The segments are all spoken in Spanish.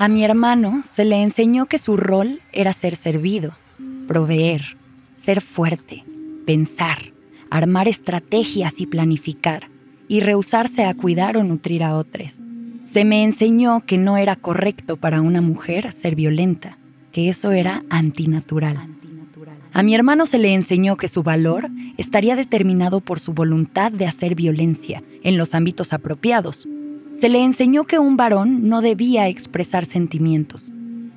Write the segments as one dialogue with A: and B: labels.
A: A mi hermano se le enseñó que su rol era ser servido, proveer, ser fuerte, pensar, armar estrategias y planificar, y rehusarse a cuidar o nutrir a otros. Se me enseñó que no era correcto para una mujer ser violenta, que eso era antinatural. A mi hermano se le enseñó que su valor estaría determinado por su voluntad de hacer violencia en los ámbitos apropiados. Se le enseñó que un varón no debía expresar sentimientos.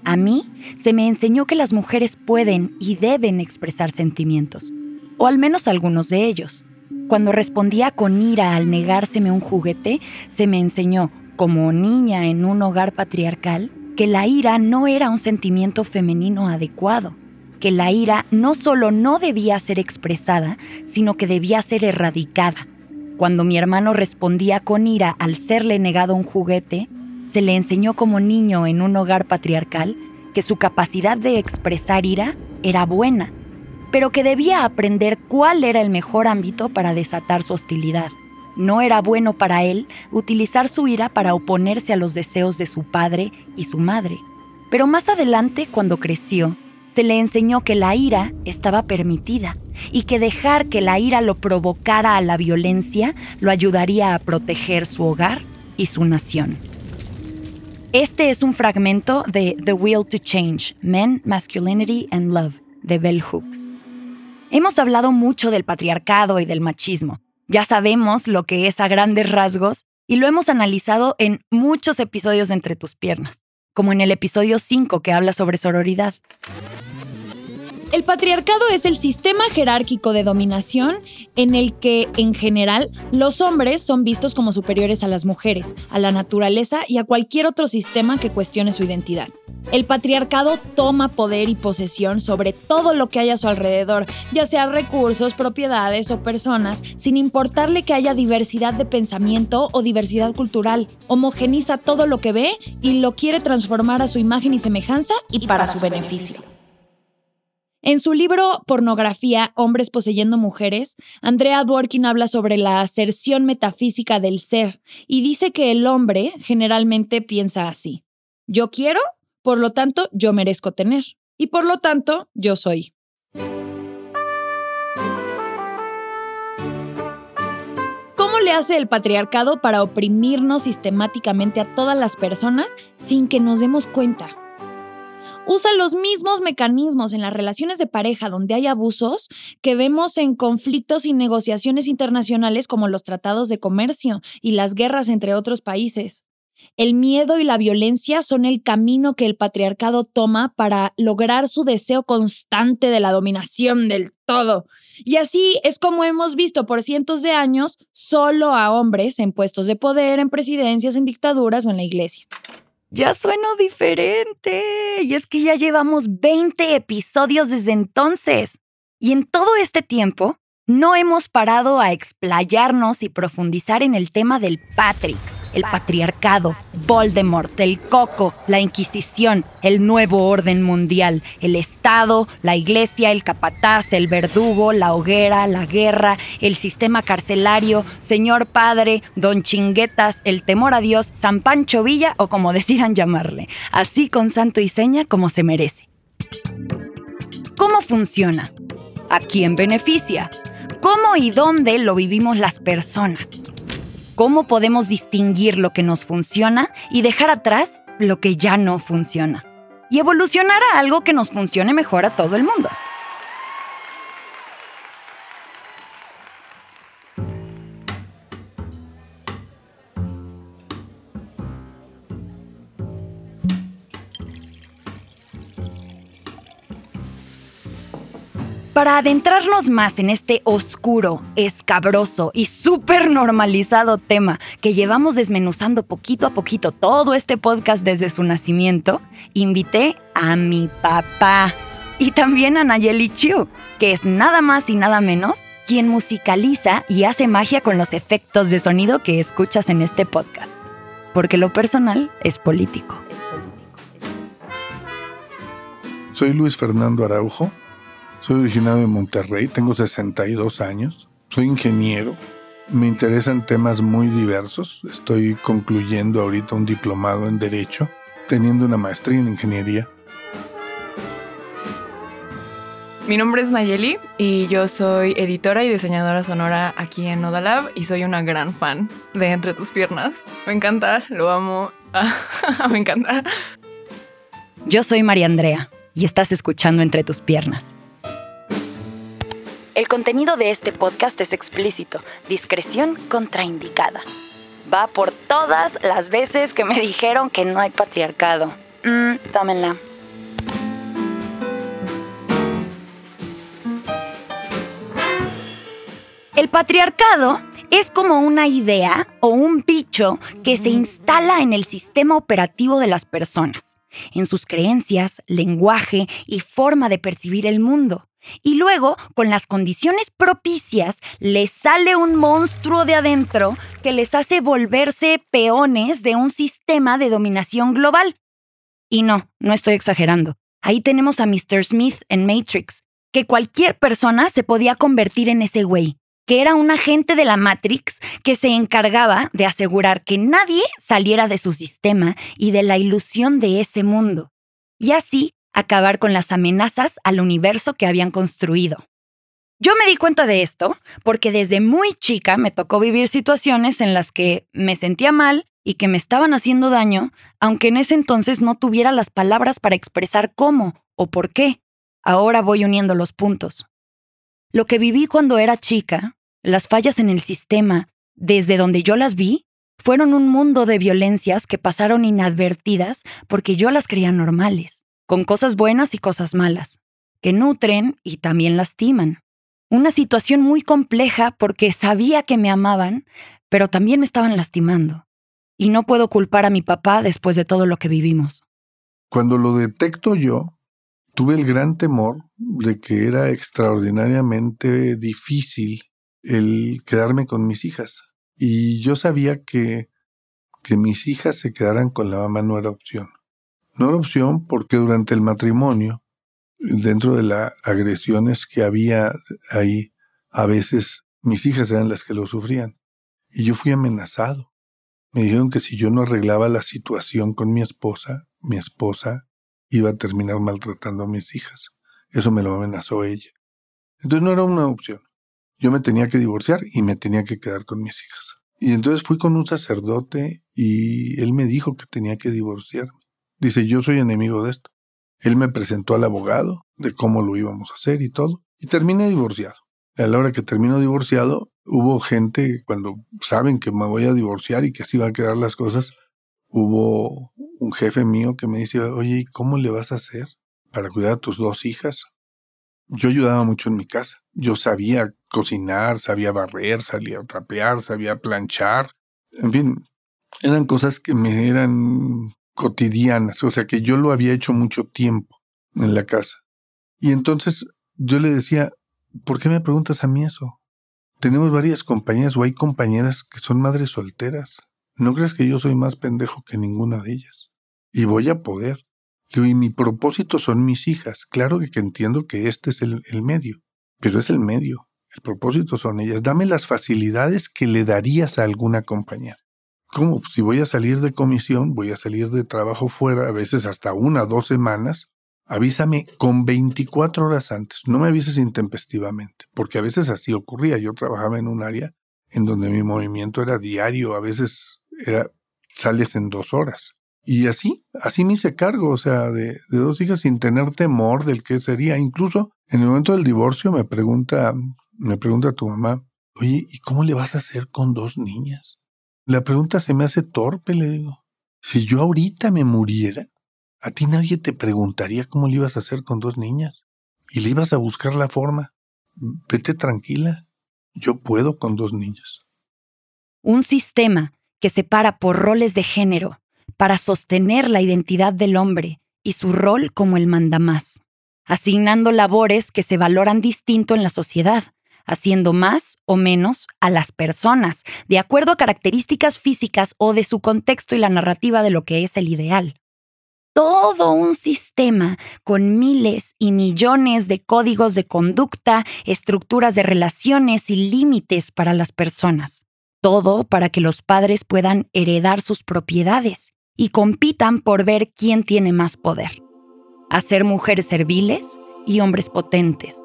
A: A mí se me enseñó que las mujeres pueden y deben expresar sentimientos, o al menos algunos de ellos. Cuando respondía con ira al negárseme un juguete, se me enseñó, como niña en un hogar patriarcal, que la ira no era un sentimiento femenino adecuado que la ira no solo no debía ser expresada, sino que debía ser erradicada. Cuando mi hermano respondía con ira al serle negado un juguete, se le enseñó como niño en un hogar patriarcal que su capacidad de expresar ira era buena, pero que debía aprender cuál era el mejor ámbito para desatar su hostilidad. No era bueno para él utilizar su ira para oponerse a los deseos de su padre y su madre. Pero más adelante, cuando creció, se le enseñó que la ira estaba permitida y que dejar que la ira lo provocara a la violencia lo ayudaría a proteger su hogar y su nación. Este es un fragmento de The Will to Change, Men, Masculinity and Love, de Bell Hooks. Hemos hablado mucho del patriarcado y del machismo. Ya sabemos lo que es a grandes rasgos y lo hemos analizado en muchos episodios entre tus piernas, como en el episodio 5 que habla sobre sororidad.
B: El patriarcado es el sistema jerárquico de dominación en el que, en general, los hombres son vistos como superiores a las mujeres, a la naturaleza y a cualquier otro sistema que cuestione su identidad. El patriarcado toma poder y posesión sobre todo lo que haya a su alrededor, ya sea recursos, propiedades o personas, sin importarle que haya diversidad de pensamiento o diversidad cultural. Homogeniza todo lo que ve y lo quiere transformar a su imagen y semejanza y, para, su beneficio. En su libro Pornografía, Hombres poseyendo mujeres, Andrea Dworkin habla sobre la aserción metafísica del ser y dice que el hombre generalmente piensa así. Yo quiero, por lo tanto, yo merezco tener. Y por lo tanto, yo soy. ¿Cómo le hace el patriarcado para oprimirnos sistemáticamente a todas las personas sin que nos demos cuenta? Usa los mismos mecanismos en las relaciones de pareja donde hay abusos que vemos en conflictos y negociaciones internacionales como los tratados de comercio y las guerras entre otros países. El miedo y la violencia son el camino que el patriarcado toma para lograr su deseo constante de la dominación del todo. Y así es como hemos visto por cientos de años solo a hombres en puestos de poder, en presidencias, en dictaduras o en la iglesia
A: ya sueno diferente. Y es que ya llevamos 20 episodios desde entonces. Y en todo este tiempo, no hemos parado a explayarnos y profundizar en el tema del Patrix, el patriarcado, Voldemort, el coco, la Inquisición, el nuevo orden mundial, el Estado, la Iglesia, el capataz, el verdugo, la hoguera, la guerra, el sistema carcelario, Señor Padre, Don Chinguetas, el temor a Dios, San Pancho Villa o como decidan llamarle, así con santo y seña como se merece. ¿Cómo funciona? ¿A quién beneficia? ¿Cómo y dónde lo vivimos las personas? ¿Cómo podemos distinguir lo que nos funciona y dejar atrás lo que ya no funciona? Y evolucionar a algo que nos funcione mejor a todo el mundo. Para adentrarnos más en este oscuro, escabroso y súper normalizado tema que llevamos desmenuzando poquito a poquito todo este podcast desde su nacimiento, invité a mi papá y también a Nayeli Chiu, que es nada más y nada menos quien musicaliza y hace magia con los efectos de sonido que escuchas en este podcast. Porque lo personal es político.
C: Soy Luis Fernando Araujo soy originario de Monterrey, tengo 62 años, soy ingeniero, me interesan temas muy diversos, estoy concluyendo ahorita un diplomado en Derecho, teniendo una maestría en ingeniería.
D: Mi nombre es Nayeli y yo soy editora y diseñadora sonora aquí en Nodalab y soy una gran fan de Entre tus piernas. Me encanta, lo amo, me encanta.
A: Yo soy María Andrea y estás escuchando Entre tus piernas. El contenido de este podcast es explícito, discreción contraindicada. Va por todas las veces que me dijeron que no hay patriarcado. Mm, tómenla. El patriarcado es como una idea o un bicho que se instala en el sistema operativo de las personas, en sus creencias, lenguaje y forma de percibir el mundo. Y luego, con las condiciones propicias, les sale un monstruo de adentro que les hace volverse peones de un sistema de dominación global. Y no, no estoy exagerando. Ahí tenemos a Mr. Smith en Matrix, que cualquier persona se podía convertir en ese güey, que era un agente de la Matrix que se encargaba de asegurar que nadie saliera de su sistema y de la ilusión de ese mundo. Y así acabar con las amenazas al universo que habían construido. Yo me di cuenta de esto porque desde muy chica me tocó vivir situaciones en las que me sentía mal y que me estaban haciendo daño, aunque en ese entonces no tuviera las palabras para expresar cómo o por qué. Ahora voy uniendo los puntos. Lo que viví cuando era chica, las fallas en el sistema, desde donde yo las vi, fueron un mundo de violencias que pasaron inadvertidas porque yo las creía normales con cosas buenas y cosas malas, que nutren y también lastiman. Una situación muy compleja porque sabía que me amaban, pero también me estaban lastimando. Y no puedo culpar a mi papá después de todo lo que vivimos.
C: Cuando lo detecto yo, tuve el gran temor de que era extraordinariamente difícil el quedarme con mis hijas. Y yo sabía que que mis hijas se quedaran con la mamá no era opción. No era opción porque durante el matrimonio, dentro de las agresiones que había ahí, a veces mis hijas eran las que lo sufrían. Y yo fui amenazado. Me dijeron que si yo no arreglaba la situación con mi esposa, mi esposa iba a terminar maltratando a mis hijas. Eso me lo amenazó ella. Entonces no era una opción. Yo me tenía que divorciar y me tenía que quedar con mis hijas. Y entonces fui con un sacerdote y él me dijo que tenía que divorciarme. Dice, yo soy enemigo de esto. Él me presentó al abogado de cómo lo íbamos a hacer y todo, y terminé divorciado. A la hora que termino divorciado, hubo gente, cuando saben que me voy a divorciar y que así van a quedar las cosas, hubo un jefe mío que me dice, oye, ¿y cómo le vas a hacer para cuidar a tus dos hijas? Yo ayudaba mucho en mi casa. Yo sabía cocinar, sabía barrer, sabía trapear, sabía planchar. En fin, eran cosas que me eran cotidianas, o sea que yo lo había hecho mucho tiempo en la casa. Y entonces yo le decía, ¿por qué me preguntas a mí eso? Tenemos varias compañeras o hay compañeras que son madres solteras. ¿No crees que yo soy más pendejo que ninguna de ellas? Y voy a poder. y mi propósito son mis hijas. Claro que, entiendo que este es el, el medio, pero es el medio. El propósito son ellas. Dame las facilidades que le darías a alguna compañera. ¿Cómo? Si voy a salir de comisión, voy a salir de trabajo fuera, a veces hasta una, dos semanas, avísame con 24 horas antes, no me avises intempestivamente, porque a veces así ocurría. Yo trabajaba en un área en donde mi movimiento era diario, a veces era sales en dos horas. Y así, así me hice cargo, o sea, de, de dos hijas sin tener temor del que sería. Incluso en el momento del divorcio me pregunta, me pregunta tu mamá, oye, ¿y cómo le vas a hacer con dos niñas? La pregunta se me hace torpe, le digo. Si yo ahorita me muriera, a ti nadie te preguntaría cómo le ibas a hacer con dos niñas. Y le ibas a buscar la forma. Vete tranquila. Yo puedo con dos niñas.
A: Un sistema que separa por roles de género para sostener la identidad del hombre y su rol como el mandamás, asignando labores que se valoran distinto en la sociedad, haciendo más o menos a las personas, de acuerdo a características físicas o de su contexto y la narrativa de lo que es el ideal. Todo un sistema con miles y millones de códigos de conducta, estructuras de relaciones y límites para las personas. Todo para que los padres puedan heredar sus propiedades y compitan por ver quién tiene más poder. Hacer mujeres serviles y hombres potentes.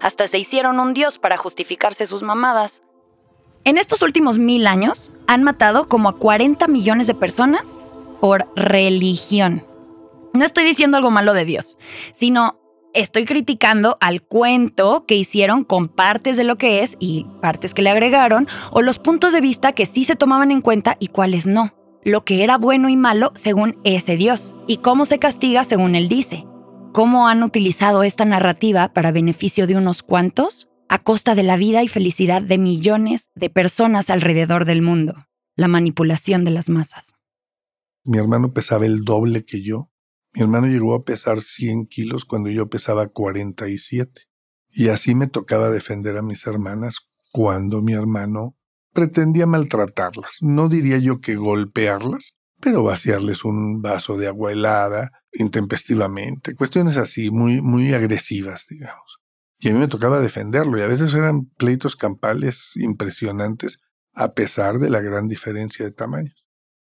A: Hasta se hicieron un dios para justificarse sus mamadas. En estos últimos mil años han matado como a 40 millones de personas por religión. No estoy diciendo algo malo de Dios, sino estoy criticando al cuento que hicieron con partes de lo que es y partes que le agregaron, o los puntos de vista que sí se tomaban en cuenta y cuáles no. Lo que era bueno y malo según ese Dios, y cómo se castiga según él dice. Cómo han utilizado esta narrativa para beneficio de unos cuantos a costa de la vida y felicidad de millones de personas alrededor del mundo. La manipulación de las masas.
C: Mi hermano pesaba el doble que yo. Mi hermano llegó a pesar 100 kilos cuando yo pesaba 47. Y así me tocaba defender a mis hermanas cuando mi hermano pretendía maltratarlas. No diría yo que golpearlas, pero vaciarles un vaso de agua helada intempestivamente. Cuestiones así, muy, muy agresivas, digamos. Y a mí me tocaba defenderlo, y a veces eran pleitos campales impresionantes, a pesar de la gran diferencia de tamaños.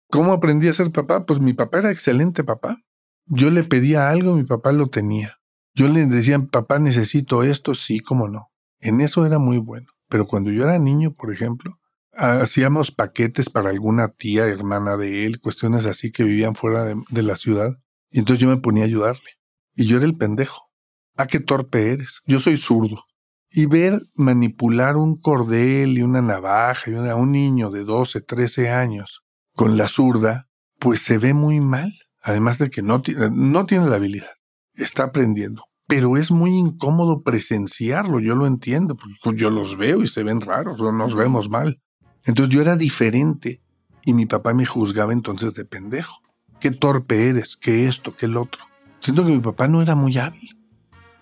C: ¿Cómo aprendí a ser papá? Pues mi papá era excelente papá. Yo le pedía algo, mi papá lo tenía. Yo le decía, papá, necesito esto, sí, cómo no. En eso era muy bueno. Pero cuando yo era niño, por ejemplo, hacíamos paquetes para alguna tía, hermana de él, cuestiones así que vivían fuera de, de la ciudad. Y entonces yo me ponía a ayudarle. Y yo era el pendejo. Ah, qué torpe eres. Yo soy zurdo. Y ver manipular un cordel y una navaja y a un niño de 12, 13 años con la zurda, pues se ve muy mal. Además de que no, no tiene la habilidad. Está aprendiendo. Pero es muy incómodo presenciarlo, yo lo entiendo, porque yo los veo y se ven raros, o nos vemos mal. Entonces yo era diferente y mi papá me juzgaba entonces de pendejo. Qué torpe eres, qué esto, qué el otro. Siento que mi papá no era muy hábil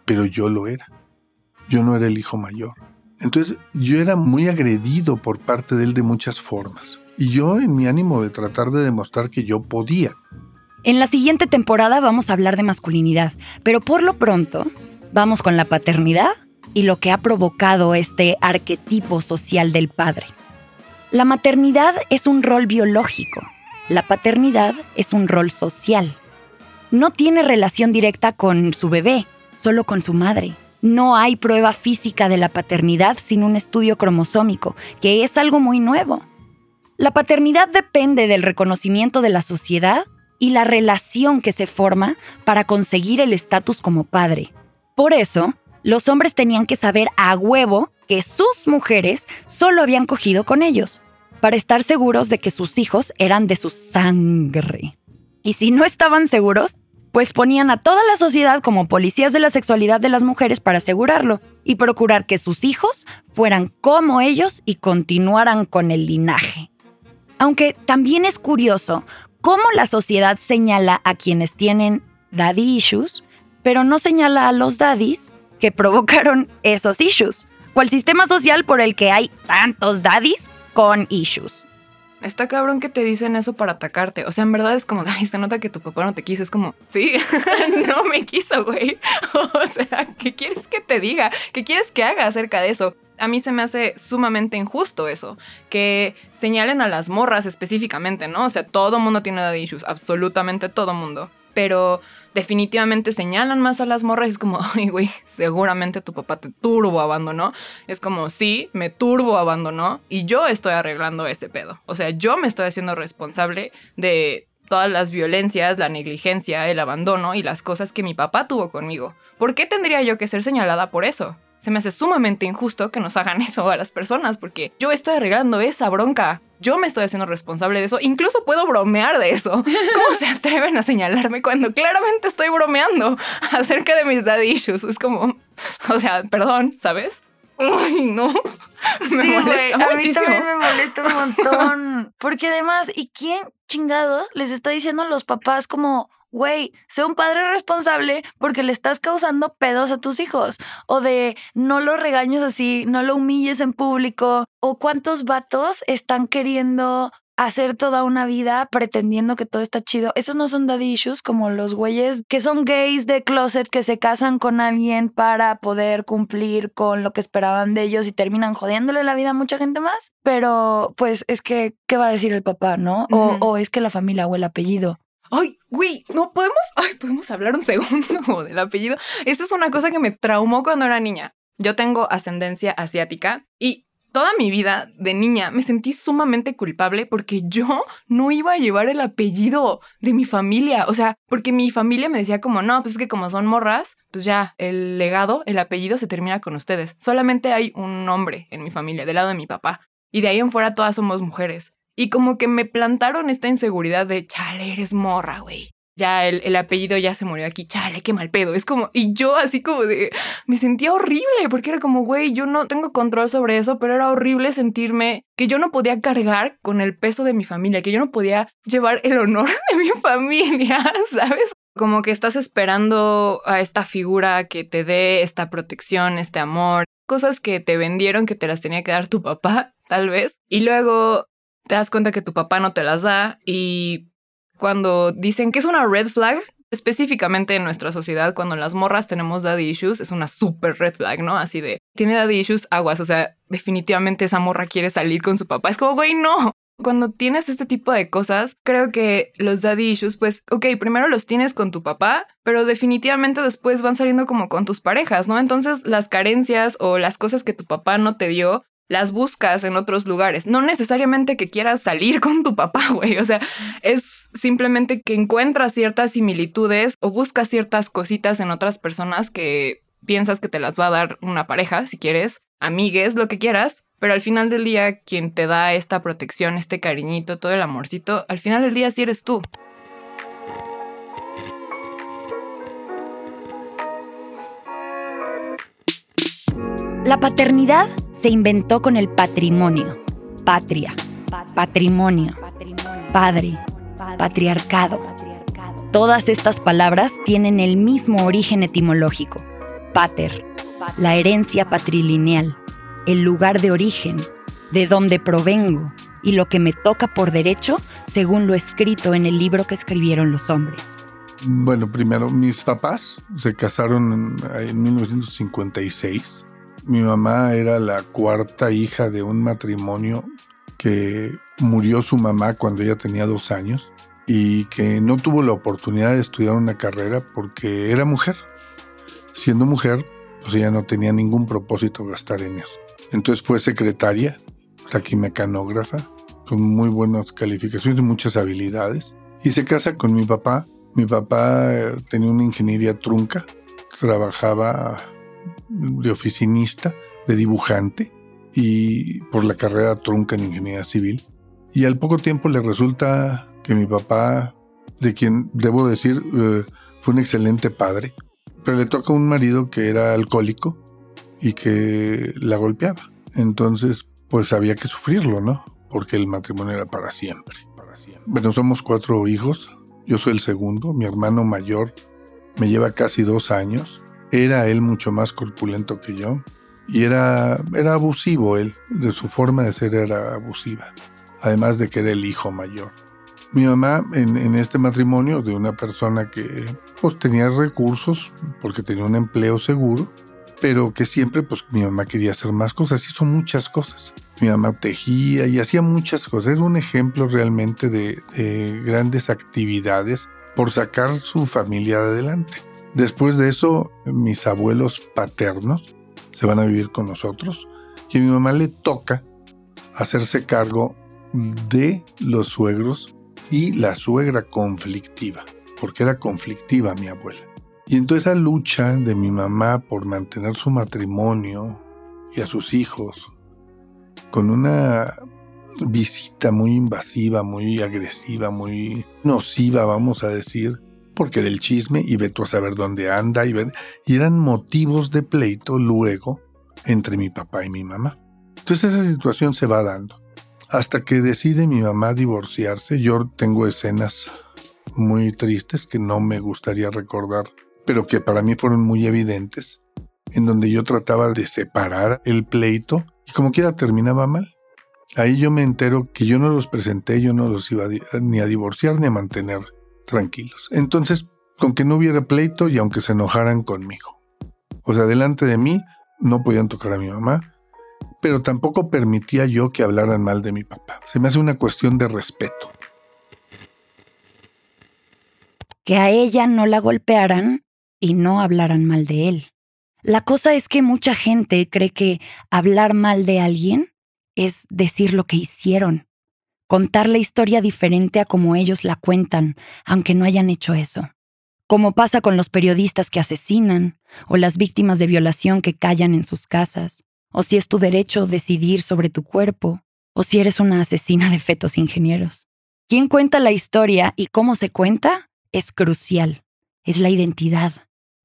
C: pero yo lo era. Yo no era el hijo mayor. Entonces yo era muy agredido por parte de él de muchas formas. Y yo en mi ánimo de tratar de demostrar que yo podía.
A: En la siguiente temporada vamos a hablar de masculinidad, pero por lo pronto vamos con la paternidad y lo que ha provocado este arquetipo social del padre. La maternidad es un rol biológico, la paternidad es un rol social. No tiene relación directa con su bebé, solo con su madre. No hay prueba física de la paternidad sin un estudio cromosómico, que es algo muy nuevo. La paternidad depende del reconocimiento de la sociedad y la relación que se forma para conseguir el estatus como padre. Por eso, los hombres tenían que saber a huevo que sus mujeres solo habían cogido con ellos, para estar seguros de que sus hijos eran de su sangre. Y si no estaban seguros, pues ponían a toda la sociedad como policías de la sexualidad de las mujeres para asegurarlo y procurar que sus hijos fueran como ellos y continuaran con el linaje. Aunque también es curioso cómo la sociedad señala a quienes tienen daddy issues, pero no señala a los daddies que provocaron esos issues, o al sistema social por el que hay tantos daddies con issues.
D: Está cabrón que te dicen eso para atacarte. O sea, en verdad es como, ay, se nota que tu papá no te quiso. Es como, sí, no me quiso, güey. O sea, ¿qué quieres que te diga? ¿Qué quieres que haga acerca de eso? A mí se me hace sumamente injusto eso, que señalen a las morras específicamente, ¿no? O sea, todo mundo tiene daddy issues, absolutamente todo mundo. Pero definitivamente señalan más a las morras. Es como, ay, güey, seguramente tu papá te turbo abandonó. Es como, sí, me turbo abandonó y yo estoy arreglando ese pedo. O sea, yo me estoy haciendo responsable de todas las violencias, la negligencia, el abandono y las cosas que mi papá tuvo conmigo. ¿Por qué tendría yo que ser señalada por eso? Se me hace sumamente injusto que nos hagan eso a las personas porque yo estoy arreglando esa bronca. Yo me estoy haciendo responsable de eso. Incluso puedo bromear de eso. ¿Cómo se atreven a señalarme cuando claramente estoy bromeando acerca de mis daddy issues? Es como, o sea, perdón, ¿sabes? Ay, no.
B: Me sí, güey, a mí también me molesta un montón. Porque además, ¿y quién chingados les está diciendo a los papás como, güey, sé un padre responsable porque le estás causando pedos a tus hijos. O de no lo regañes así, no lo humilles en público. O cuántos vatos están queriendo
E: hacer toda una vida pretendiendo que todo está chido. Esos no son daddy issues como los güeyes que son gays de closet que se casan con alguien para poder cumplir con lo que esperaban de ellos y terminan jodiéndole la vida a mucha gente más. Pero pues es que, ¿qué va a decir el papá, no? O, o es que la familia o el apellido.
D: Ay, güey, no podemos, ay, podemos hablar un segundo del apellido. Esta es una cosa que me traumó cuando era niña. Yo tengo ascendencia asiática y toda mi vida de niña me sentí sumamente culpable porque yo no iba a llevar el apellido de mi familia. O sea, porque mi familia me decía como, no, pues es que como son morras, pues ya el legado, el apellido se termina con ustedes. Solamente hay un hombre en mi familia, del lado de mi papá. Y de ahí en fuera todas somos mujeres. Y como que me plantaron esta inseguridad de, chale, eres morra, güey. Ya el, el apellido ya se murió aquí, chale, qué mal pedo. Es como, y yo así como de, me sentía horrible, porque era como, güey, yo no tengo control sobre eso, pero era horrible sentirme que yo no podía cargar con el peso de mi familia, que yo no podía llevar el honor de mi familia, ¿sabes? Como que estás esperando a esta figura que te dé esta protección, este amor, cosas que te vendieron que te las tenía que dar tu papá, tal vez. Y luego te das cuenta que tu papá no te las da y cuando dicen que es una red flag, específicamente en nuestra sociedad, cuando las morras tenemos daddy issues, es una super red flag, ¿no? Así de, tiene daddy issues, aguas, o sea, definitivamente esa morra quiere salir con su papá. Es como, güey, no. Cuando tienes este tipo de cosas, creo que los daddy issues, pues, ok, primero los tienes con tu papá, pero definitivamente después van saliendo como con tus parejas, ¿no? Entonces las carencias o las cosas que tu papá no te dio, las buscas en otros lugares. No necesariamente que quieras salir con tu papá, güey. O sea, es simplemente que encuentras ciertas similitudes o buscas ciertas cositas en otras personas que piensas que te las va a dar una pareja, si quieres, amigues, lo que quieras. Pero al final del día, quien te da esta protección, este cariñito, todo el amorcito, al final del día sí eres tú.
A: La paternidad se inventó con el patrimonio, patria, patrimonio, padre, patriarcado. Todas estas palabras tienen el mismo origen etimológico, pater, la herencia patrilineal, el lugar de origen, de donde provengo. Y lo que me toca por derecho según lo escrito en el libro que escribieron los hombres.
C: Bueno, primero, mis papás se casaron en, en 1956. Mi mamá era la cuarta hija de un matrimonio que murió su mamá cuando ella tenía dos años y que no tuvo la oportunidad de estudiar una carrera porque era mujer. Siendo mujer, pues ella no tenía ningún propósito gastar en eso. Entonces fue secretaria, taquimecanógrafa, con muy buenas calificaciones y muchas habilidades. Y se casa con mi papá. Mi papá tenía una ingeniería trunca, trabajaba de oficinista, de dibujante, y por la carrera trunca en ingeniería civil. Y al poco tiempo le resulta que mi papá, de quien debo decir eh, fue un excelente padre, pero le toca un marido que era alcohólico y que la golpeaba. Entonces, pues había que sufrirlo, ¿no? Porque el matrimonio era para siempre. Para siempre. Bueno, somos cuatro hijos. Yo soy el segundo. Mi hermano mayor me lleva casi dos años. Era él mucho más corpulento que yo. Y era, era abusivo él. De su forma de ser era abusiva. Además de que era el hijo mayor. Mi mamá en, este matrimonio de una persona que pues tenía recursos porque tenía un empleo seguro, pero que siempre pues mi mamá quería hacer más cosas, hizo muchas cosas. Mi mamá tejía y hacía muchas cosas, era un ejemplo realmente de grandes actividades por sacar su familia adelante. Después de eso, mis abuelos paternos se van a vivir con nosotros y a mi mamá le toca hacerse cargo de los suegros y la suegra conflictiva, porque era conflictiva mi abuela. Y entonces esa lucha de mi mamá por mantener su matrimonio y a sus hijos con una visita muy invasiva, muy agresiva, muy nociva, vamos a decir, porque del chisme y ve tú a saber dónde anda y, y eran motivos de pleito luego entre mi papá y mi mamá. Entonces esa situación se va dando. Hasta que decide mi mamá divorciarse, yo tengo escenas muy tristes que no me gustaría recordar, pero que para mí fueron muy evidentes, en donde yo trataba de separar el pleito y como quiera terminaba mal. Ahí yo me entero que yo no los presenté, yo no los iba ni a divorciar ni a mantener tranquilos. Entonces, con que no hubiera pleito y aunque se enojaran conmigo. O sea, delante de mí no podían tocar a mi mamá, pero tampoco permitía yo que hablaran mal de mi papá. Se me hace una cuestión de respeto.
A: Que a ella no la golpearan y no hablaran mal de él. La cosa es que mucha gente cree que hablar mal de alguien es decir lo que hicieron, contar la historia diferente a como ellos la cuentan, aunque no hayan hecho eso. Como pasa con los periodistas que asesinan, o las víctimas de violación que callan en sus casas, o si es tu derecho decidir sobre tu cuerpo, o si eres una asesina de fetos ingenieros. Quién cuenta la historia y cómo se cuenta es crucial. Es la identidad,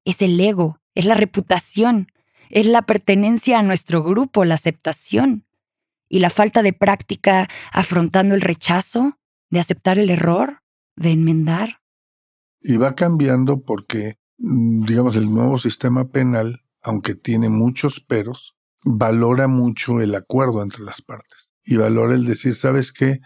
A: es el ego, es la reputación, es la pertenencia a nuestro grupo, la aceptación. Y la falta de práctica afrontando el rechazo, de aceptar el error, de enmendar.
C: Y va cambiando porque, mm, digamos, el nuevo sistema penal, aunque tiene muchos peros, valora mucho el acuerdo entre las partes. Y valora el decir, ¿sabes qué?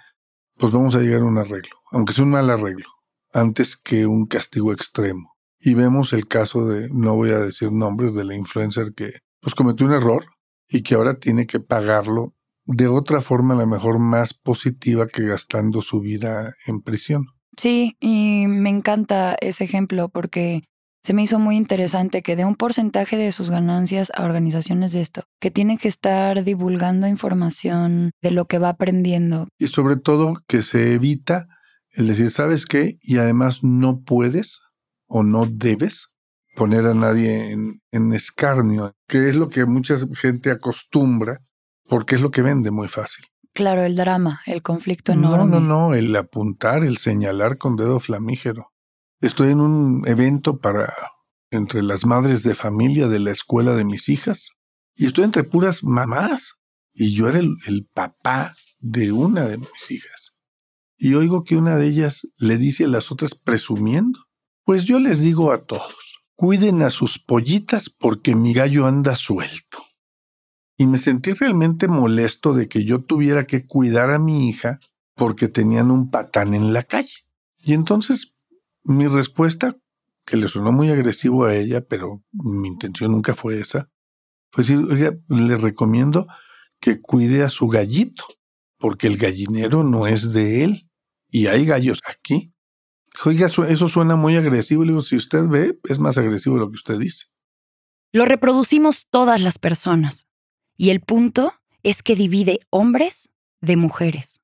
C: Pues vamos a llegar a un arreglo, aunque sea un mal arreglo, antes que un castigo extremo y vemos el caso de, no voy a decir nombres, de la influencer que pues cometió un error y que ahora tiene que pagarlo de otra forma, a lo mejor más positiva que gastando su vida en prisión.
E: Sí, y me encanta ese ejemplo porque se me hizo muy interesante que dé un porcentaje de sus ganancias a organizaciones de esto, que tienen que estar divulgando información de lo que va aprendiendo.
C: Y sobre todo que se evita el decir, ¿sabes qué? Y además no puedes o no debes poner a nadie en, escarnio, que es lo que mucha gente acostumbra, porque es lo que vende muy fácil.
E: Claro, el drama, el conflicto enorme.
C: No, no, no, el apuntar, el señalar con dedo flamígero. Estoy en un evento para entre las madres de familia de la escuela de mis hijas y estoy entre puras mamás y yo era el papá de una de mis hijas. Y oigo que una de ellas le dice a las otras presumiendo, pues yo les digo a todos, cuiden a sus pollitas porque mi gallo anda suelto. Y me sentí realmente molesto de que yo tuviera que cuidar a mi hija porque tenían un patán en la calle. Y entonces mi respuesta, que le sonó muy agresivo a ella, pero mi intención nunca fue esa, fue decir, oiga, le recomiendo que cuide a su gallito, porque el gallinero no es de él. Y hay gallos aquí. Oiga, eso suena muy agresivo. Le digo, si usted ve, es más agresivo lo que usted dice.
A: Lo reproducimos todas las personas. Y el punto es que divide hombres de mujeres,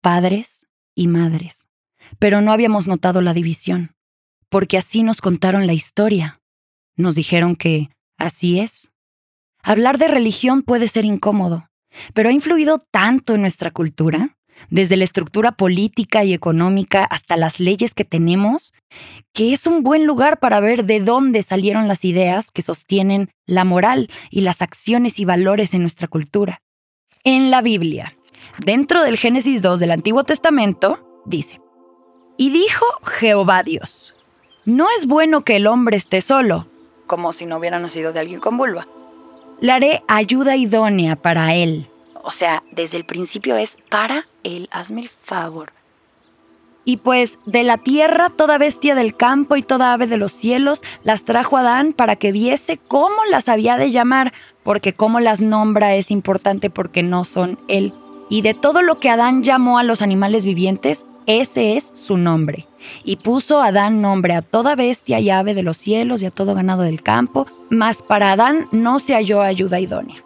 A: padres y madres. Pero no habíamos notado la división, porque así nos contaron la historia. Nos dijeron que así es. Hablar de religión puede ser incómodo, pero ha influido tanto en nuestra cultura desde la estructura política y económica hasta las leyes que tenemos, que es un buen lugar para ver de dónde salieron las ideas que sostienen la moral y las acciones y valores en nuestra cultura. En la Biblia, dentro del Génesis 2 del Antiguo Testamento, dice, Y dijo Jehová Dios, no es bueno que el hombre esté solo, como si no hubiera nacido de alguien con vulva. Le haré ayuda idónea para él o sea, desde el principio es para él, hazme el favor. Y pues de la tierra toda bestia del campo y toda ave de los cielos las trajo Adán para que viese cómo las había de llamar, porque cómo las nombra es importante porque no son él. Y de todo lo que Adán llamó a los animales vivientes, ese es su nombre. Y puso Adán nombre a toda bestia y ave de los cielos y a todo ganado del campo, mas para Adán no se halló ayuda idónea.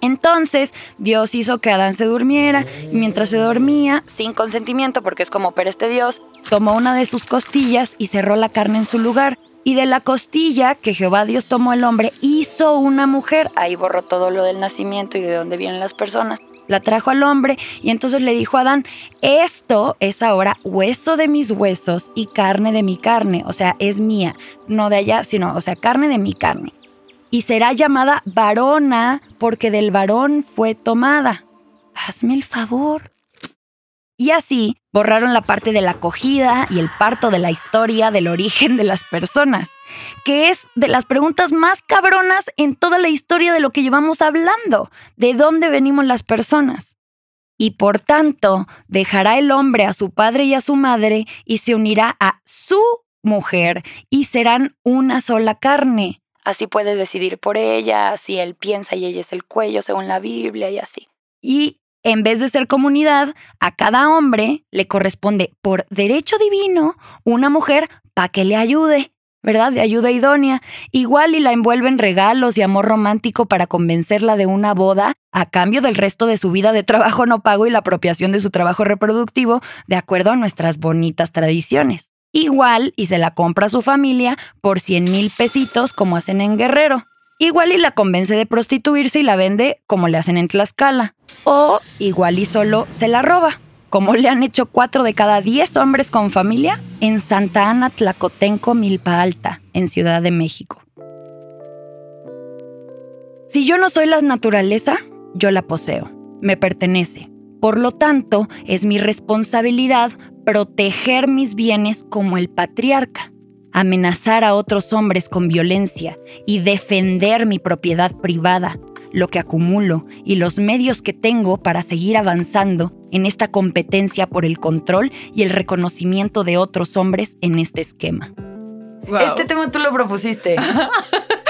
A: Entonces Dios hizo que Adán se durmiera y mientras se dormía, sin consentimiento, porque es como per este Dios, tomó una de sus costillas y cerró la carne en su lugar. Y de la costilla que Jehová Dios tomó el hombre, hizo una mujer. Ahí borró todo lo del nacimiento y de dónde vienen las personas. La trajo al hombre y entonces le dijo a Adán, esto es ahora hueso de mis huesos y carne de mi carne. O sea, es mía, no de allá, sino, o sea, carne de mi carne y será llamada varona porque del varón fue tomada. Hazme el favor. Y así borraron la parte de la acogida y el parto de la historia del origen de las personas, que es de las preguntas más cabronas en toda la historia de lo que llevamos hablando, de dónde venimos las personas. y por tanto dejará el hombre a su padre y a su madre y se unirá a su mujer y serán una sola carne. Así puede decidir por ella, si él piensa y ella es el cuello según la Biblia y así. Y en vez de ser comunidad, a cada hombre le corresponde por derecho divino una mujer para que le ayude. ¿verdad? De ayuda idónea. Igual y la envuelven regalos y amor romántico para convencerla de una boda a cambio del resto de su vida de trabajo no pago y la apropiación de su trabajo reproductivo, de acuerdo a nuestras bonitas tradiciones. Igual y se la compra a su familia por 100 mil pesitos como hacen en Guerrero. Igual y la convence de prostituirse y la vende como le hacen en Tlaxcala. O igual y solo se la roba como le han hecho cuatro de cada diez hombres con familia en Santa Ana Tlacotenco, Milpa Alta, en Ciudad de México. Si yo no soy la naturaleza, yo la poseo, me pertenece. Por lo tanto, es mi responsabilidad proteger mis bienes como el patriarca, amenazar a otros hombres con violencia y defender mi propiedad privada, lo que acumulo y los medios que tengo para seguir avanzando en esta competencia por el control y el reconocimiento de otros hombres en este esquema.
E: Este tema tú lo propusiste.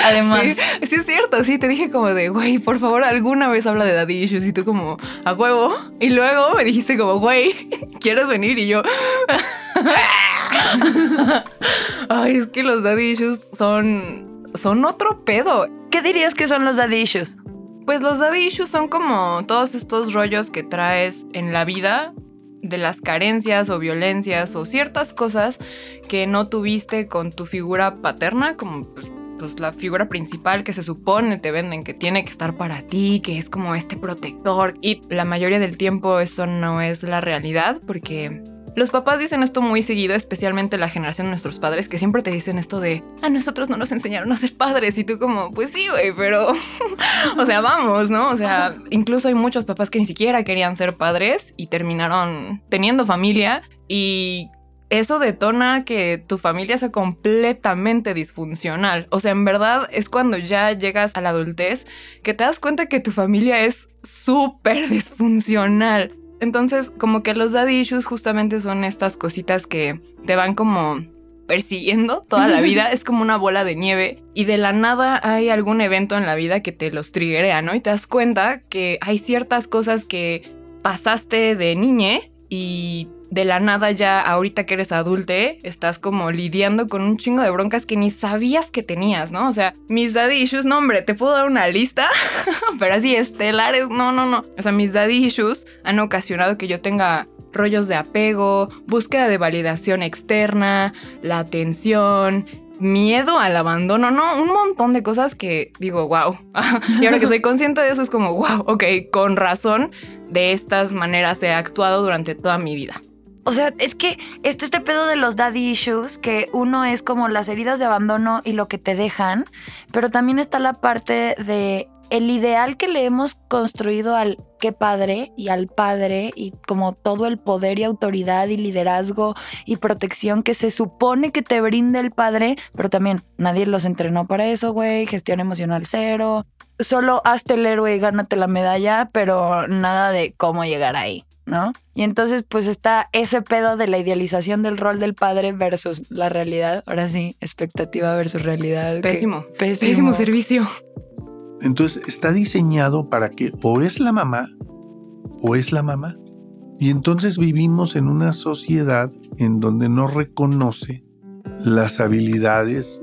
E: Además.
D: Sí, es cierto, sí, te dije como de, güey, por favor, alguna vez habla de daddy issues y tú como, a huevo. Y luego me dijiste como, güey, ¿quieres venir? Y yo, ay, es que los daddy issues son, son otro pedo.
E: ¿Qué dirías que son los daddy issues?
D: Pues los daddy issues son como todos estos rollos que traes en la vida de las carencias o violencias o ciertas cosas que no tuviste con tu figura paterna, como pues, pues, la figura principal que se supone te venden que tiene que estar para ti, que es como este protector. Y la mayoría del tiempo eso no es la realidad porque los papás dicen esto muy seguido, especialmente la generación de nuestros padres, que siempre te dicen esto de, a nosotros no nos enseñaron a ser padres. Y tú como, pues sí, güey, pero, o sea, vamos, ¿no? O sea, incluso hay muchos papás que ni siquiera querían ser padres y terminaron teniendo familia y eso detona que tu familia sea completamente disfuncional. O sea, en verdad es cuando ya llegas a la adultez que te das cuenta que tu familia es súper disfuncional. Entonces, como que los daddy issues justamente son estas cositas que te van como persiguiendo toda la vida, es como una bola de nieve y de la nada hay algún evento en la vida que te los triggerea, ¿no? Y te das cuenta que hay ciertas cosas que pasaste de niñe y de la nada ya ahorita que eres adulte, estás como lidiando con un chingo de broncas que ni sabías que tenías, ¿no? O sea, mis daddy issues, no hombre, te puedo dar una lista, pero así estelares, no, no, no. O sea, mis daddy issues han ocasionado que yo tenga rollos de apego, búsqueda de validación externa, la atención, miedo al abandono, no, un montón de cosas que digo, wow. y ahora que soy consciente de eso es como, wow, ok, con razón de estas maneras he actuado durante toda mi vida.
E: O sea, es que este, este pedo de los daddy issues, que uno es como las heridas de abandono y lo que te dejan, pero también está la parte de el ideal que le hemos construido al qué padre y al padre y como todo el poder y autoridad y liderazgo y protección que se supone que te brinda el padre, pero también nadie los entrenó para eso, güey, gestión emocional cero, solo hazte el héroe y gánate la medalla, pero nada de cómo llegar ahí. ¿No? Y entonces pues está ese pedo de la idealización del rol del padre versus la realidad. Ahora sí, expectativa versus realidad.
D: Pésimo. Pésimo. servicio.
C: Entonces está diseñado para que o es la mamá o es la mamá. Y entonces vivimos en una sociedad en donde no reconoce las habilidades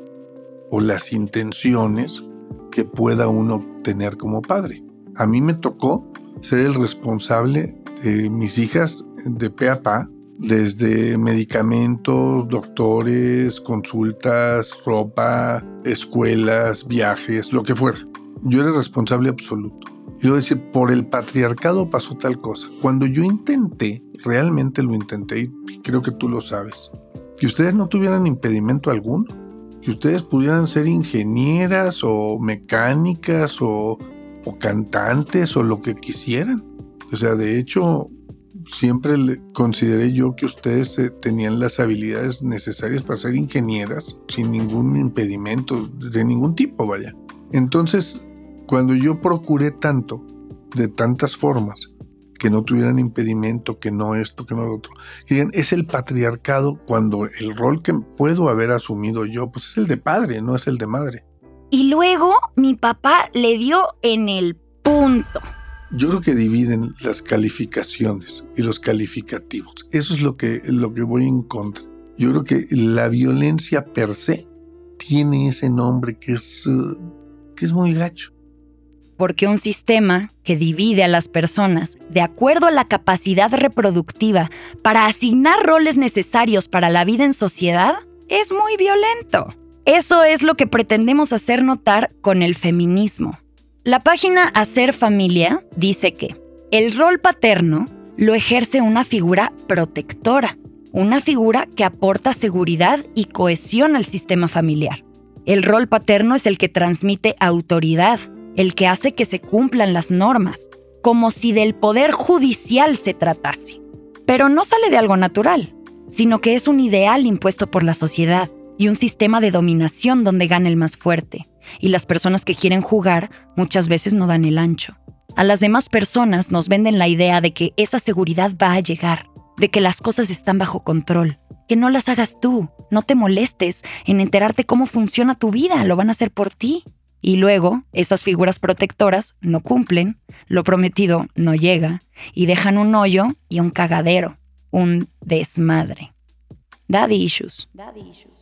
C: o las intenciones que pueda uno tener como padre. A mí me tocó ser el responsable mis hijas de pe a pa, desde medicamentos, doctores, consultas, ropa, escuelas, viajes, lo que fuera. Yo era responsable absoluto. Lo decir, por el patriarcado pasó tal cosa. Cuando yo intenté, realmente lo intenté, y creo que tú lo sabes, que ustedes no tuvieran impedimento alguno, que ustedes pudieran ser ingenieras o mecánicas o, o cantantes o lo que quisieran o sea, de hecho, siempre consideré yo que ustedes eh, tenían las habilidades necesarias para ser ingenieras sin ningún impedimento, de ningún tipo, vaya. Entonces, cuando yo procuré tanto, de tantas formas, que no tuvieran impedimento, que no esto, que no lo otro. es el patriarcado cuando el rol que puedo haber asumido yo, pues es el de padre, no es el de madre.
A: Y luego mi papá le dio en el punto.
C: Yo creo que dividen las calificaciones y los calificativos. Eso es lo que, lo que voy en contra. Yo creo que la violencia per se tiene ese nombre que es, que es muy gacho.
A: Porque un sistema que divide a las personas de acuerdo a la capacidad reproductiva para asignar roles necesarios para la vida en sociedad es muy violento. Eso es lo que pretendemos hacer notar con el feminismo. La página Hacer Familia dice que el rol paterno lo ejerce una figura protectora, una figura que aporta seguridad y cohesión al sistema familiar. El rol paterno es el que transmite autoridad, el que hace que se cumplan las normas, como si del poder judicial se tratase. Pero no sale de algo natural, sino que es un ideal impuesto por la sociedad y un sistema de dominación donde gana el más fuerte, y las personas que quieren jugar muchas veces no dan el ancho. A las demás personas nos venden la idea de que esa seguridad va a llegar, de que las cosas están bajo control, que no las hagas tú, no te molestes en enterarte cómo funciona tu vida, lo van a hacer por ti. Y luego, esas figuras protectoras no cumplen, lo prometido no llega, y dejan un hoyo y un cagadero, un desmadre. Daddy issues. Daddy issues.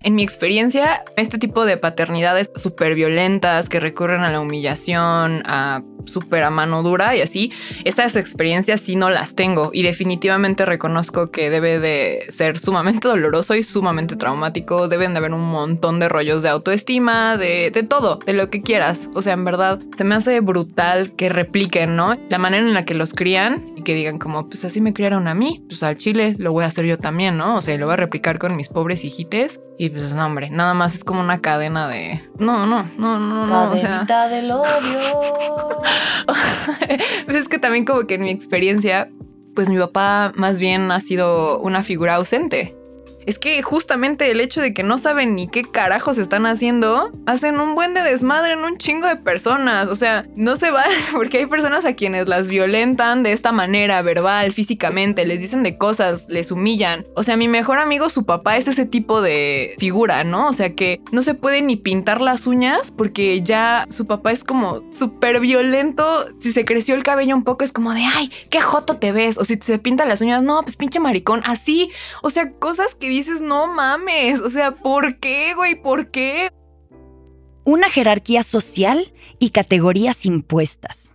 D: En mi experiencia, este tipo de paternidades súper violentas que recurren a la humillación, a súper a mano dura y así, estas experiencias sí no las tengo y definitivamente reconozco que debe de ser sumamente doloroso y sumamente traumático. Deben de haber un montón de rollos de autoestima, de, todo, de lo que quieras. O sea, en verdad, se me hace brutal que repliquen, ¿no? La manera en la que los crían y que digan como, pues así me criaron a mí, pues al chile lo voy a hacer yo también, ¿no? O sea, lo voy a replicar con mis pobres hijites y pues no, hombre, nada más es como una cadena de. No, no, no, no, no.
E: O sea... del odio.
D: es que también, como que en mi experiencia, pues mi papá más bien ha sido una figura ausente es que justamente el hecho de que no saben ni qué carajos están haciendo, hacen un buen de desmadre en un chingo de personas. O sea, no se van porque hay personas a quienes las violentan de esta manera, verbal, físicamente, les dicen de cosas, les humillan. O sea, mi mejor amigo, su papá, es ese tipo de figura, ¿no? O sea, que no se puede ni pintar las uñas porque ya su papá es como súper violento. Si se creció el cabello un poco, es como de, ay, qué joto te ves. O si se pinta las uñas, no, pues pinche maricón. Así, o sea, cosas que dices, no mames, o sea, ¿por qué, güey? ¿Por qué?
A: Una jerarquía social y categorías impuestas,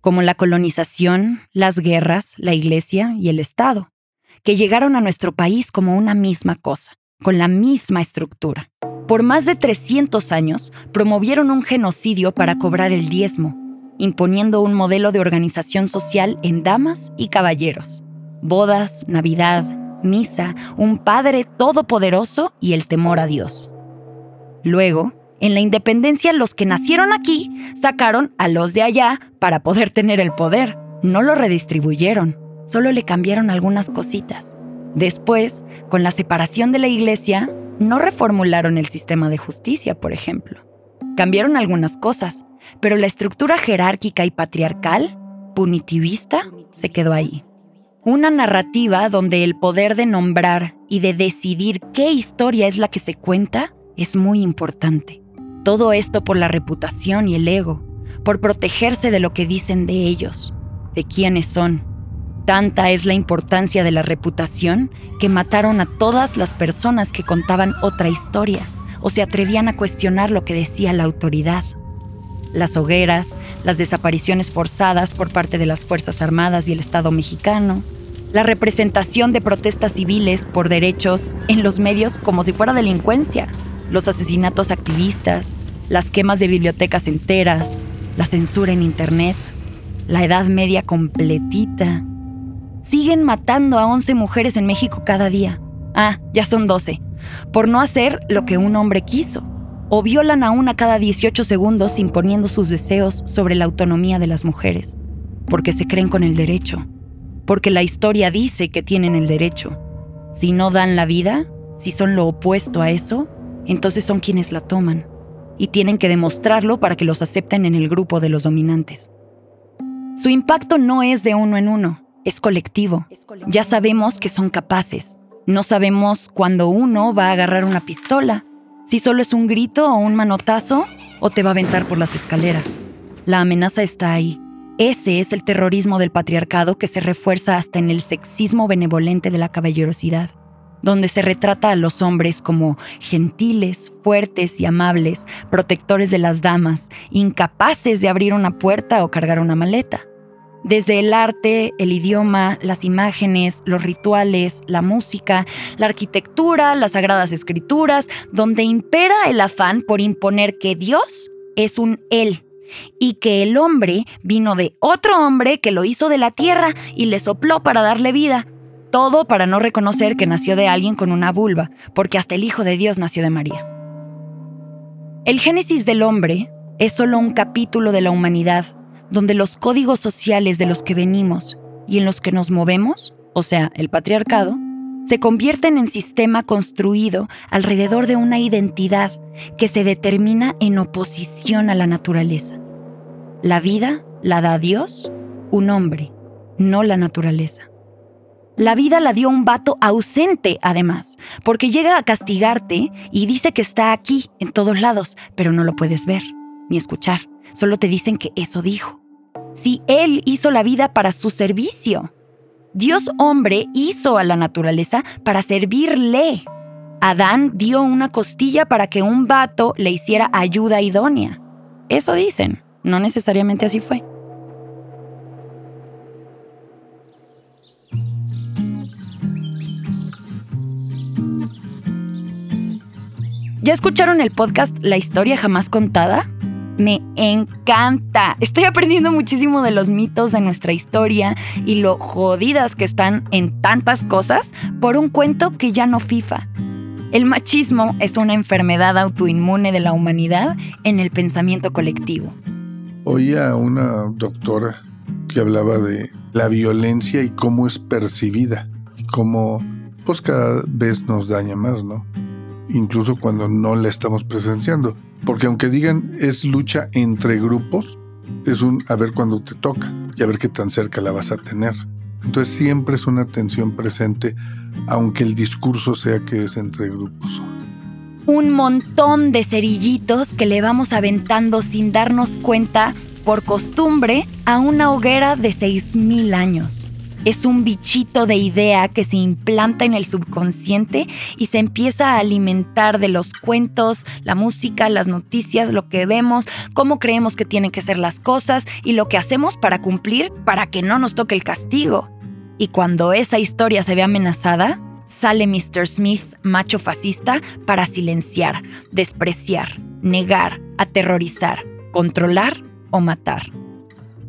A: como la colonización, las guerras, la iglesia y el Estado, que llegaron a nuestro país como una misma cosa, con la misma estructura. Por más de 300 años promovieron un genocidio para cobrar el diezmo, imponiendo un modelo de organización social en damas y caballeros. Bodas, Navidad, misa, un Padre todopoderoso y el temor a Dios. Luego, en la independencia los que nacieron aquí sacaron a los de allá para poder tener el poder. No lo redistribuyeron, solo le cambiaron algunas cositas. Después, con la separación de la iglesia, no reformularon el sistema de justicia, por ejemplo. Cambiaron algunas cosas, pero la estructura jerárquica y patriarcal, punitivista, se quedó ahí. Una narrativa donde el poder de nombrar y de decidir qué historia es la que se cuenta es muy importante. Todo esto por la reputación y el ego, por protegerse de lo que dicen de ellos, de quiénes son. Tanta es la importancia de la reputación que mataron a todas las personas que contaban otra historia o se atrevían a cuestionar lo que decía la autoridad. Las hogueras, las desapariciones forzadas por parte de las Fuerzas Armadas y el Estado mexicano, la representación de protestas civiles por derechos en los medios como si fuera delincuencia, los asesinatos activistas, las quemas de bibliotecas enteras, la censura en Internet, la Edad Media completita. Siguen matando a 11 mujeres en México cada día. Ah, ya son 12, por no hacer lo que un hombre quiso o violan a una cada 18 segundos imponiendo sus deseos sobre la autonomía de las mujeres, porque se creen con el derecho, porque la historia dice que tienen el derecho. Si no dan la vida, si son lo opuesto a eso, entonces son quienes la toman, y tienen que demostrarlo para que los acepten en el grupo de los dominantes. Su impacto no es de uno en uno, es colectivo. Ya sabemos que son capaces. No sabemos cuándo uno va a agarrar una pistola, si solo es un grito o un manotazo o te va a aventar por las escaleras. La amenaza está ahí. Ese es el terrorismo del patriarcado que se refuerza hasta en el sexismo benevolente de la caballerosidad, donde se retrata a los hombres como gentiles, fuertes y amables, protectores de las damas, incapaces de abrir una puerta o cargar una maleta. Desde el arte, el idioma, las imágenes, los rituales, la música, la arquitectura, las sagradas escrituras, donde impera el afán por imponer que Dios es un Él y que el hombre vino de otro hombre que lo hizo de la tierra y le sopló para darle vida. Todo para no reconocer que nació de alguien con una vulva, porque hasta el Hijo de Dios nació de María. El Génesis del hombre es solo un capítulo de la humanidad donde los códigos sociales de los que venimos y en los que nos movemos, o sea, el patriarcado, se convierten en sistema construido alrededor de una identidad que se determina en oposición a la naturaleza. La vida la da Dios, un hombre, no la naturaleza. La vida la dio un vato ausente, además, porque llega a castigarte y dice que está aquí, en todos lados, pero no lo puedes ver ni escuchar. Solo te dicen que eso dijo si Él hizo la vida para su servicio? Dios hombre hizo a la naturaleza para servirle. Adán dio una costilla para que un vato le hiciera ayuda idónea. Eso dicen, no necesariamente así fue. ¿Ya escucharon el podcast La historia jamás contada? Me encanta. Estoy aprendiendo muchísimo de los mitos de nuestra historia y lo jodidas que están en tantas cosas por un cuento que ya no FIFA. El machismo es una enfermedad autoinmune de la humanidad en el pensamiento colectivo.
C: Oía a una doctora que hablaba de la violencia y cómo es percibida y cómo pues cada vez nos daña más, ¿no? Incluso cuando no la estamos presenciando. Porque aunque digan es lucha entre grupos, es un a ver cuándo te toca y a ver qué tan cerca la vas a tener. Entonces siempre es una tensión presente, aunque el discurso sea que es entre grupos.
A: Un montón de cerillitos que le vamos aventando sin darnos cuenta, por costumbre, a una hoguera de 6.000 años es un bichito de idea que se implanta en el subconsciente y se empieza a alimentar de los cuentos, la música, las noticias, lo que vemos, cómo creemos que tienen que ser las cosas y lo que hacemos para cumplir para que no nos toque el castigo. Y cuando esa historia se ve amenazada, sale Mr. Smith, macho fascista, para silenciar, despreciar, negar, aterrorizar, controlar o matar.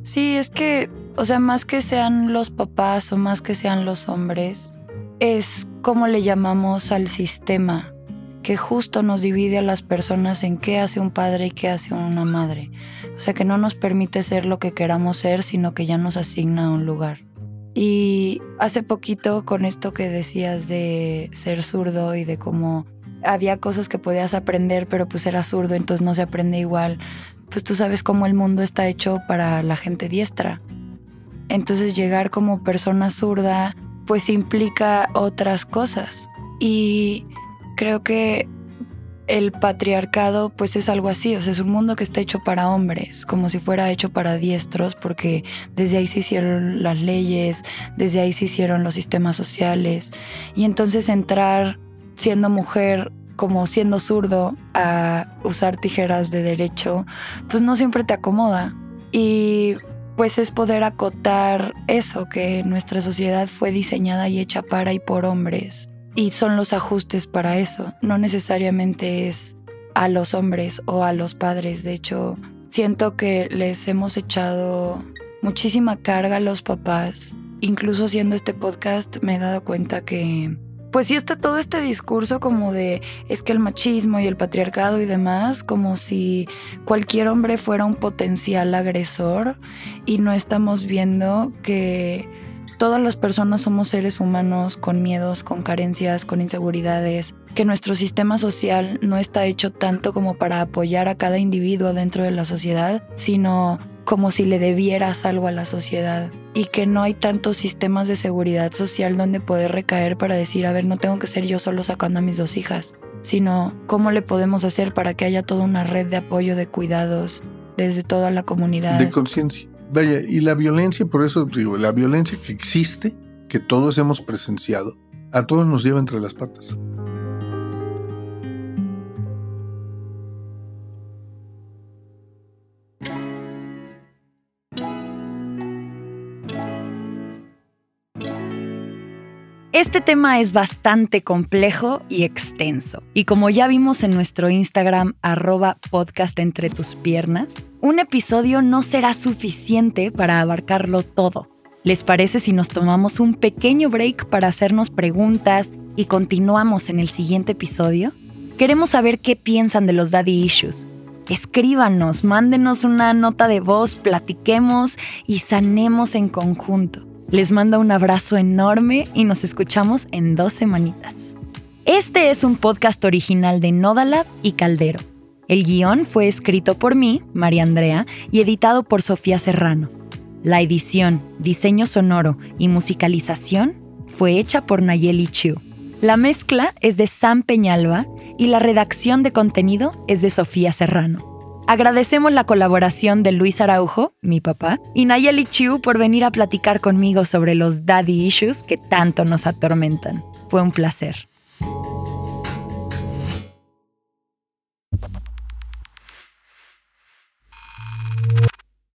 E: Sí, es que o sea, más que sean los papás o más que sean los hombres, es como le llamamos al sistema, que justo nos divide a las personas en qué hace un padre y qué hace una madre. O sea, que no nos permite ser lo que queramos ser, sino que ya nos asigna un lugar. Y hace poquito con esto que decías de ser zurdo y de cómo había cosas que podías aprender, pero pues era zurdo, entonces no se aprende igual. Pues tú sabes cómo el mundo está hecho para la gente diestra. Entonces llegar como persona zurda pues implica otras cosas. Y creo que el patriarcado pues es algo así, o sea, es un mundo que está hecho para hombres, como si fuera hecho para diestros, porque desde ahí se hicieron las leyes, desde ahí se hicieron los sistemas sociales. Y entonces entrar siendo mujer como siendo zurdo a usar tijeras de derecho, pues no siempre te acomoda. Y pues es poder acotar eso, que nuestra sociedad fue diseñada y hecha para y por hombres. Y son los ajustes para eso. No necesariamente es a los hombres o a los padres. De hecho, siento que les hemos echado muchísima carga a los papás. Incluso haciendo este podcast me he dado cuenta que pues sí está todo este discurso como de es que el machismo y el patriarcado y demás, como si cualquier hombre fuera un potencial agresor y no estamos viendo que todas las personas somos seres humanos con miedos, con carencias, con inseguridades, que nuestro sistema social no está hecho tanto como para apoyar a cada individuo dentro de la sociedad, sino como si le debieras algo a la sociedad y que no hay tantos sistemas de seguridad social donde poder recaer para decir, a ver, no tengo que ser yo solo sacando a mis dos hijas, sino cómo le podemos hacer para que haya toda una red de apoyo, de cuidados desde toda la comunidad.
C: De conciencia. Vaya, y la violencia, por eso digo, la violencia que existe, que todos hemos presenciado, a todos nos lleva entre las patas.
A: Este tema es bastante complejo y extenso. Y como ya vimos en nuestro Instagram arroba podcast entre tus piernas, un episodio no será suficiente para abarcarlo todo. ¿Les parece si nos tomamos un pequeño break para hacernos preguntas y continuamos en el siguiente episodio? Queremos saber qué piensan de los daddy issues. Escríbanos, mándenos una nota de voz, platiquemos y sanemos en conjunto. Les mando un abrazo enorme y nos escuchamos en dos semanitas. Este es un podcast original de Nodalab y Caldero. El guion fue escrito por mí, María Andrea, y editado por Sofía Serrano. La edición, diseño sonoro y musicalización fue hecha por Nayeli Chu. La mezcla es de Sam Peñalba y la redacción de contenido es de Sofía Serrano. Agradecemos la colaboración de Luis Araujo, mi papá, y Nayeli Chiu por venir a platicar conmigo sobre los daddy issues que tanto nos atormentan. Fue un placer.